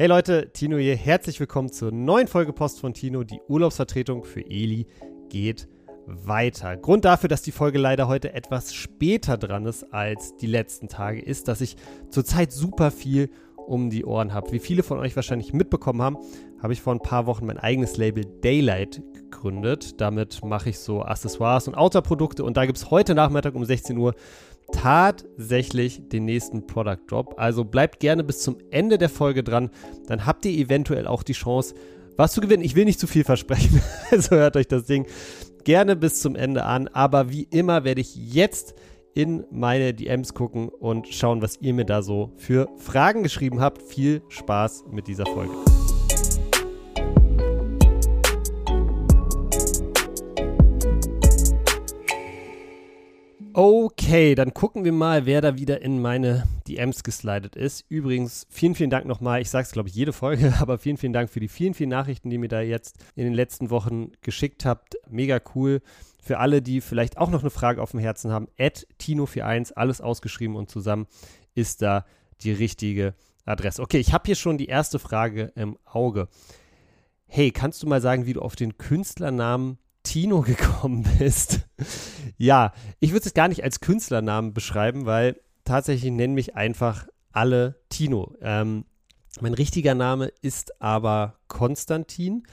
Hey Leute, Tino hier. Herzlich willkommen zur neuen Folge Post von Tino. Die Urlaubsvertretung für Eli geht weiter. Grund dafür, dass die Folge leider heute etwas später dran ist als die letzten Tage, ist, dass ich zurzeit super viel um die Ohren habe. Wie viele von euch wahrscheinlich mitbekommen haben, habe ich vor ein paar Wochen mein eigenes Label Daylight gegründet. Damit mache ich so Accessoires und Outdoor-Produkte und da gibt es heute Nachmittag um 16 Uhr tatsächlich den nächsten Product Drop. Also bleibt gerne bis zum Ende der Folge dran. Dann habt ihr eventuell auch die Chance, was zu gewinnen. Ich will nicht zu viel versprechen. Also hört euch das Ding gerne bis zum Ende an. Aber wie immer werde ich jetzt in meine DMs gucken und schauen, was ihr mir da so für Fragen geschrieben habt. Viel Spaß mit dieser Folge. Okay, dann gucken wir mal, wer da wieder in meine DMs geslidet ist. Übrigens, vielen, vielen Dank nochmal. Ich sage es, glaube ich, jede Folge, aber vielen, vielen Dank für die vielen, vielen Nachrichten, die ihr mir da jetzt in den letzten Wochen geschickt habt. Mega cool. Für alle, die vielleicht auch noch eine Frage auf dem Herzen haben, at Tino41, alles ausgeschrieben und zusammen, ist da die richtige Adresse. Okay, ich habe hier schon die erste Frage im Auge. Hey, kannst du mal sagen, wie du auf den Künstlernamen Tino gekommen bist. ja, ich würde es gar nicht als Künstlernamen beschreiben, weil tatsächlich nennen mich einfach alle Tino. Ähm, mein richtiger Name ist aber Konstantin.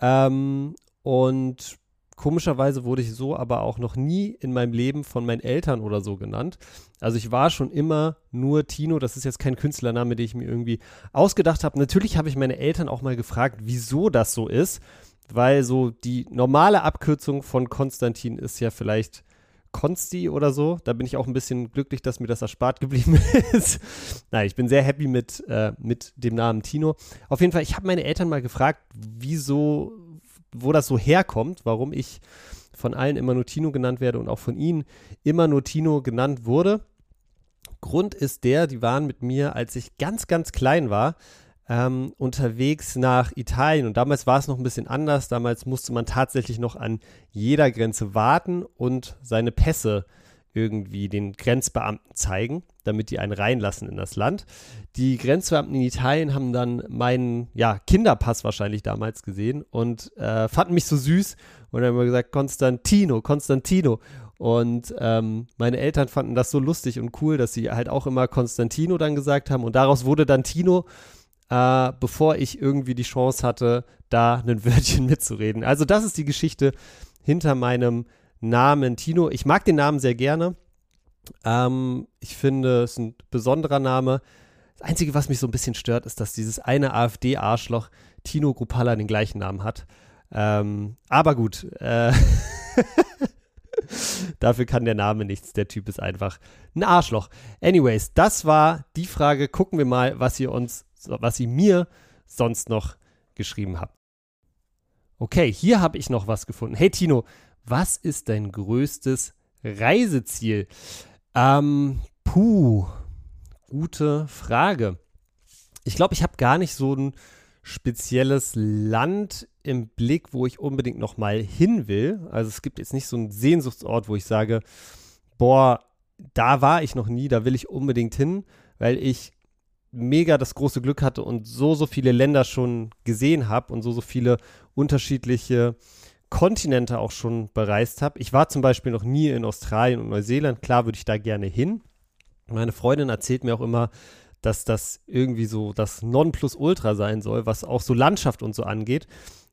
Ähm, und komischerweise wurde ich so aber auch noch nie in meinem Leben von meinen Eltern oder so genannt. Also ich war schon immer nur Tino. Das ist jetzt kein Künstlername, den ich mir irgendwie ausgedacht habe. Natürlich habe ich meine Eltern auch mal gefragt, wieso das so ist weil so die normale Abkürzung von Konstantin ist ja vielleicht Konsti oder so. Da bin ich auch ein bisschen glücklich, dass mir das erspart geblieben ist. Nein, ich bin sehr happy mit, äh, mit dem Namen Tino. Auf jeden Fall, ich habe meine Eltern mal gefragt, wieso, wo das so herkommt, warum ich von allen immer nur Tino genannt werde und auch von ihnen immer nur Tino genannt wurde. Grund ist der, die waren mit mir, als ich ganz, ganz klein war, ähm, unterwegs nach Italien. Und damals war es noch ein bisschen anders. Damals musste man tatsächlich noch an jeder Grenze warten und seine Pässe irgendwie den Grenzbeamten zeigen, damit die einen reinlassen in das Land. Die Grenzbeamten in Italien haben dann meinen ja, Kinderpass wahrscheinlich damals gesehen und äh, fanden mich so süß und haben immer gesagt, Konstantino, Konstantino. Und ähm, meine Eltern fanden das so lustig und cool, dass sie halt auch immer Konstantino dann gesagt haben. Und daraus wurde dann Tino äh, bevor ich irgendwie die Chance hatte, da ein Wörtchen mitzureden. Also das ist die Geschichte hinter meinem Namen Tino. Ich mag den Namen sehr gerne. Ähm, ich finde, es ist ein besonderer Name. Das Einzige, was mich so ein bisschen stört, ist, dass dieses eine AfD-Arschloch Tino Grupalla den gleichen Namen hat. Ähm, aber gut. Äh Dafür kann der Name nichts. Der Typ ist einfach ein Arschloch. Anyways, das war die Frage. Gucken wir mal, was ihr uns was ihr mir sonst noch geschrieben habt. Okay, hier habe ich noch was gefunden. Hey Tino, was ist dein größtes Reiseziel? Ähm, puh, gute Frage. Ich glaube, ich habe gar nicht so ein spezielles Land im Blick, wo ich unbedingt noch mal hin will. Also es gibt jetzt nicht so einen Sehnsuchtsort, wo ich sage, boah, da war ich noch nie, da will ich unbedingt hin, weil ich mega das große Glück hatte und so, so viele Länder schon gesehen habe und so, so viele unterschiedliche Kontinente auch schon bereist habe. Ich war zum Beispiel noch nie in Australien und Neuseeland. Klar würde ich da gerne hin. Meine Freundin erzählt mir auch immer, dass das irgendwie so das Nonplusultra sein soll, was auch so Landschaft und so angeht.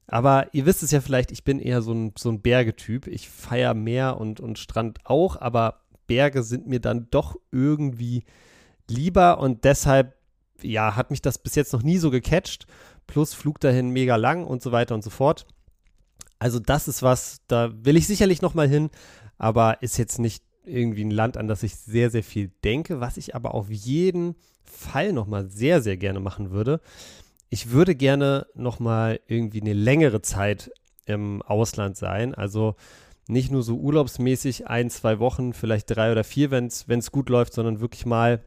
Aber ihr wisst es ja vielleicht, ich bin eher so ein, so ein Bergetyp. Ich feiere Meer und, und Strand auch, aber Berge sind mir dann doch irgendwie lieber und deshalb ja, hat mich das bis jetzt noch nie so gecatcht. Plus Flug dahin mega lang und so weiter und so fort. Also das ist was, da will ich sicherlich noch mal hin, aber ist jetzt nicht irgendwie ein Land, an das ich sehr, sehr viel denke, was ich aber auf jeden Fall noch mal sehr, sehr gerne machen würde. Ich würde gerne noch mal irgendwie eine längere Zeit im Ausland sein, also nicht nur so urlaubsmäßig ein, zwei Wochen, vielleicht drei oder vier, wenn es gut läuft, sondern wirklich mal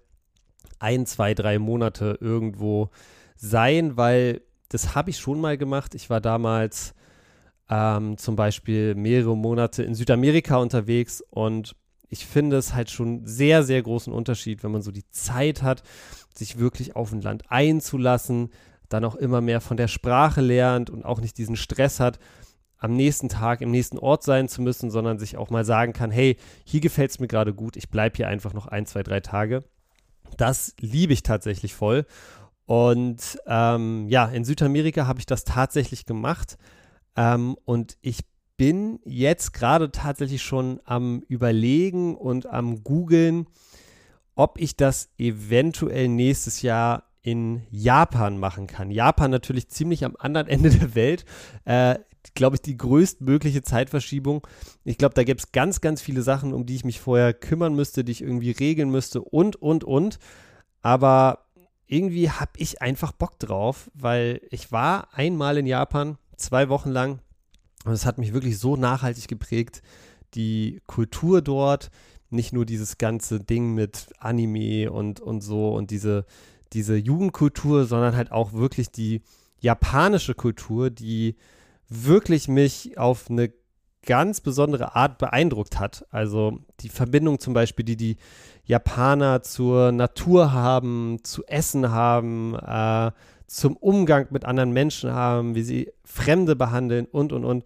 ein, zwei, drei Monate irgendwo sein, weil das habe ich schon mal gemacht. Ich war damals ähm, zum Beispiel mehrere Monate in Südamerika unterwegs und ich finde es halt schon sehr, sehr großen Unterschied, wenn man so die Zeit hat, sich wirklich auf ein Land einzulassen, dann auch immer mehr von der Sprache lernt und auch nicht diesen Stress hat, am nächsten Tag im nächsten Ort sein zu müssen, sondern sich auch mal sagen kann, hey, hier gefällt es mir gerade gut, ich bleibe hier einfach noch ein, zwei, drei Tage. Das liebe ich tatsächlich voll. Und ähm, ja, in Südamerika habe ich das tatsächlich gemacht. Ähm, und ich bin jetzt gerade tatsächlich schon am Überlegen und am Googeln, ob ich das eventuell nächstes Jahr in Japan machen kann. Japan natürlich ziemlich am anderen Ende der Welt. Äh, glaube ich, die größtmögliche Zeitverschiebung. Ich glaube, da gibt es ganz, ganz viele Sachen, um die ich mich vorher kümmern müsste, die ich irgendwie regeln müsste und, und, und. Aber irgendwie habe ich einfach Bock drauf, weil ich war einmal in Japan, zwei Wochen lang. Und es hat mich wirklich so nachhaltig geprägt. Die Kultur dort, nicht nur dieses ganze Ding mit Anime und, und so und diese, diese Jugendkultur, sondern halt auch wirklich die japanische Kultur, die wirklich mich auf eine ganz besondere Art beeindruckt hat. Also die Verbindung zum Beispiel, die die Japaner zur Natur haben, zu Essen haben, äh, zum Umgang mit anderen Menschen haben, wie sie Fremde behandeln und, und, und.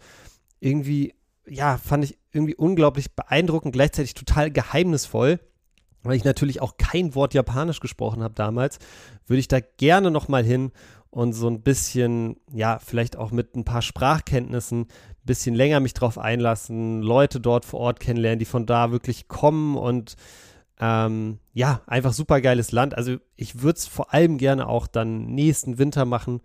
Irgendwie, ja, fand ich irgendwie unglaublich beeindruckend, gleichzeitig total geheimnisvoll. Weil ich natürlich auch kein Wort Japanisch gesprochen habe damals, würde ich da gerne nochmal hin und so ein bisschen, ja, vielleicht auch mit ein paar Sprachkenntnissen ein bisschen länger mich drauf einlassen, Leute dort vor Ort kennenlernen, die von da wirklich kommen und ähm, ja, einfach super geiles Land. Also ich würde es vor allem gerne auch dann nächsten Winter machen,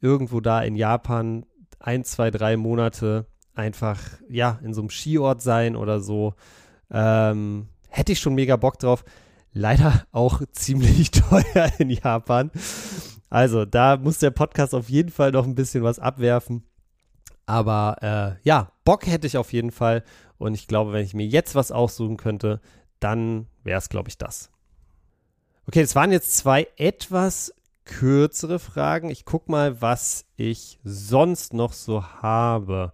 irgendwo da in Japan, ein, zwei, drei Monate einfach, ja, in so einem Skiort sein oder so. Ähm, hätte ich schon mega Bock drauf. Leider auch ziemlich teuer in Japan. Also, da muss der Podcast auf jeden Fall noch ein bisschen was abwerfen. Aber äh, ja, Bock hätte ich auf jeden Fall. Und ich glaube, wenn ich mir jetzt was aussuchen könnte, dann wäre es, glaube ich, das. Okay, das waren jetzt zwei etwas kürzere Fragen. Ich gucke mal, was ich sonst noch so habe.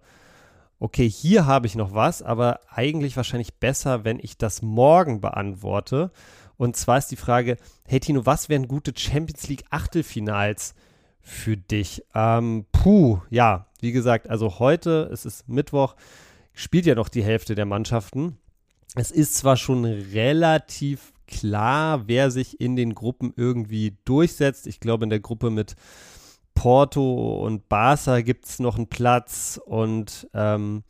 Okay, hier habe ich noch was, aber eigentlich wahrscheinlich besser, wenn ich das morgen beantworte. Und zwar ist die Frage, hey Tino, was wären gute Champions League Achtelfinals für dich? Ähm, puh, ja, wie gesagt, also heute, es ist Mittwoch, spielt ja noch die Hälfte der Mannschaften. Es ist zwar schon relativ klar, wer sich in den Gruppen irgendwie durchsetzt. Ich glaube, in der Gruppe mit Porto und Barca gibt es noch einen Platz und ähm,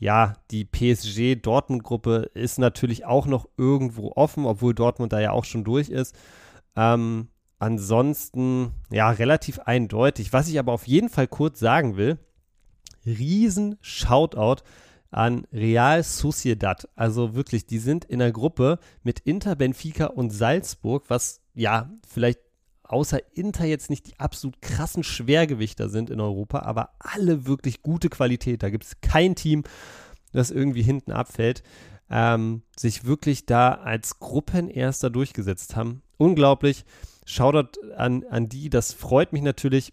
ja, die PSG-Dortmund-Gruppe ist natürlich auch noch irgendwo offen, obwohl Dortmund da ja auch schon durch ist. Ähm, ansonsten, ja, relativ eindeutig. Was ich aber auf jeden Fall kurz sagen will, riesen Shoutout an Real Sociedad. Also wirklich, die sind in der Gruppe mit Inter, Benfica und Salzburg, was ja vielleicht außer Inter jetzt nicht die absolut krassen Schwergewichter sind in Europa, aber alle wirklich gute Qualität. Da gibt es kein Team, das irgendwie hinten abfällt, ähm, sich wirklich da als Gruppenerster durchgesetzt haben. Unglaublich. Shoutout an, an die, das freut mich natürlich.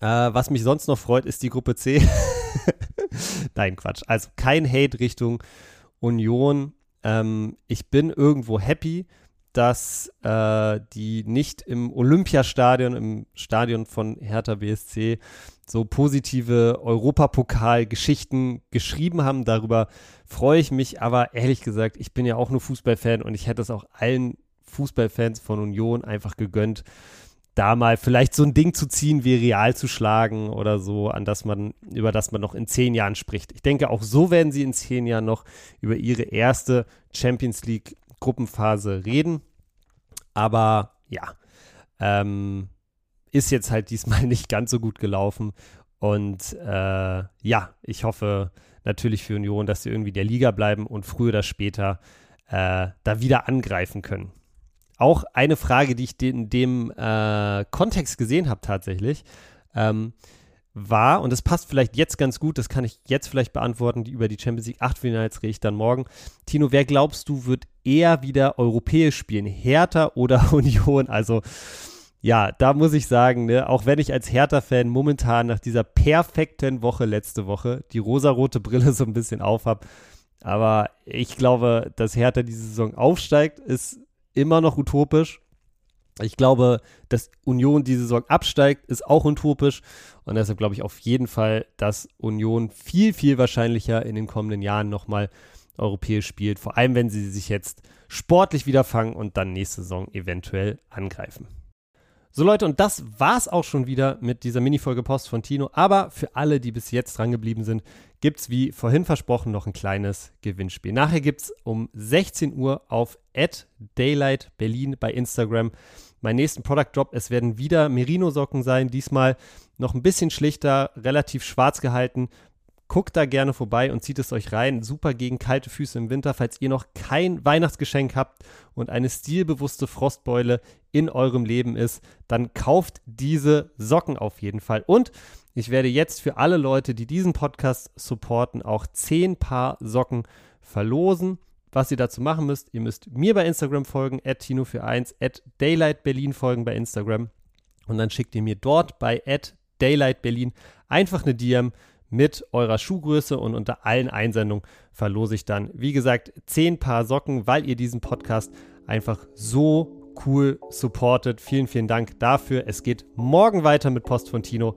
Äh, was mich sonst noch freut, ist die Gruppe C. Nein, Quatsch. Also kein Hate Richtung Union. Ähm, ich bin irgendwo happy, dass äh, die nicht im Olympiastadion, im Stadion von Hertha BSC, so positive Europapokal-Geschichten geschrieben haben. Darüber freue ich mich, aber ehrlich gesagt, ich bin ja auch nur Fußballfan und ich hätte es auch allen Fußballfans von Union einfach gegönnt, da mal vielleicht so ein Ding zu ziehen, wie Real zu schlagen oder so, an das man, über das man noch in zehn Jahren spricht. Ich denke, auch so werden sie in zehn Jahren noch über ihre erste Champions League Gruppenphase reden. Aber ja, ähm, ist jetzt halt diesmal nicht ganz so gut gelaufen. Und äh, ja, ich hoffe natürlich für Union, dass sie irgendwie der Liga bleiben und früher oder später äh, da wieder angreifen können. Auch eine Frage, die ich in dem äh, Kontext gesehen habe tatsächlich, ähm, war, und das passt vielleicht jetzt ganz gut, das kann ich jetzt vielleicht beantworten, die über die Champions League Achtelfinals rede ich dann morgen. Tino, wer glaubst du, wird eher wieder europäisch spielen? Hertha oder Union? Also, ja, da muss ich sagen, ne, auch wenn ich als Hertha-Fan momentan nach dieser perfekten Woche letzte Woche die rosarote Brille so ein bisschen aufhab, aber ich glaube, dass Hertha diese Saison aufsteigt, ist immer noch utopisch. Ich glaube, dass Union diese Saison absteigt, ist auch utopisch. Und deshalb glaube ich auf jeden Fall, dass Union viel, viel wahrscheinlicher in den kommenden Jahren nochmal europäisch spielt. Vor allem, wenn sie sich jetzt sportlich wieder fangen und dann nächste Saison eventuell angreifen. So Leute, und das war's auch schon wieder mit dieser Mini-Folge Post von Tino. Aber für alle, die bis jetzt dran geblieben sind, gibt's wie vorhin versprochen noch ein kleines Gewinnspiel. Nachher gibt's um 16 Uhr auf Daylight Berlin bei Instagram meinen nächsten Product Drop. Es werden wieder Merino-Socken sein, diesmal noch ein bisschen schlichter, relativ schwarz gehalten. Guckt da gerne vorbei und zieht es euch rein. Super gegen kalte Füße im Winter, falls ihr noch kein Weihnachtsgeschenk habt und eine stilbewusste Frostbeule in eurem Leben ist, dann kauft diese Socken auf jeden Fall. Und ich werde jetzt für alle Leute, die diesen Podcast supporten, auch 10 Paar Socken verlosen. Was ihr dazu machen müsst, ihr müsst mir bei Instagram folgen, at Tino41, at Daylight Berlin folgen bei Instagram. Und dann schickt ihr mir dort bei at Daylight Berlin einfach eine DM mit eurer Schuhgröße und unter allen Einsendungen verlose ich dann, wie gesagt, 10 Paar Socken, weil ihr diesen Podcast einfach so cool supportet. Vielen, vielen Dank dafür. Es geht morgen weiter mit Post von Tino.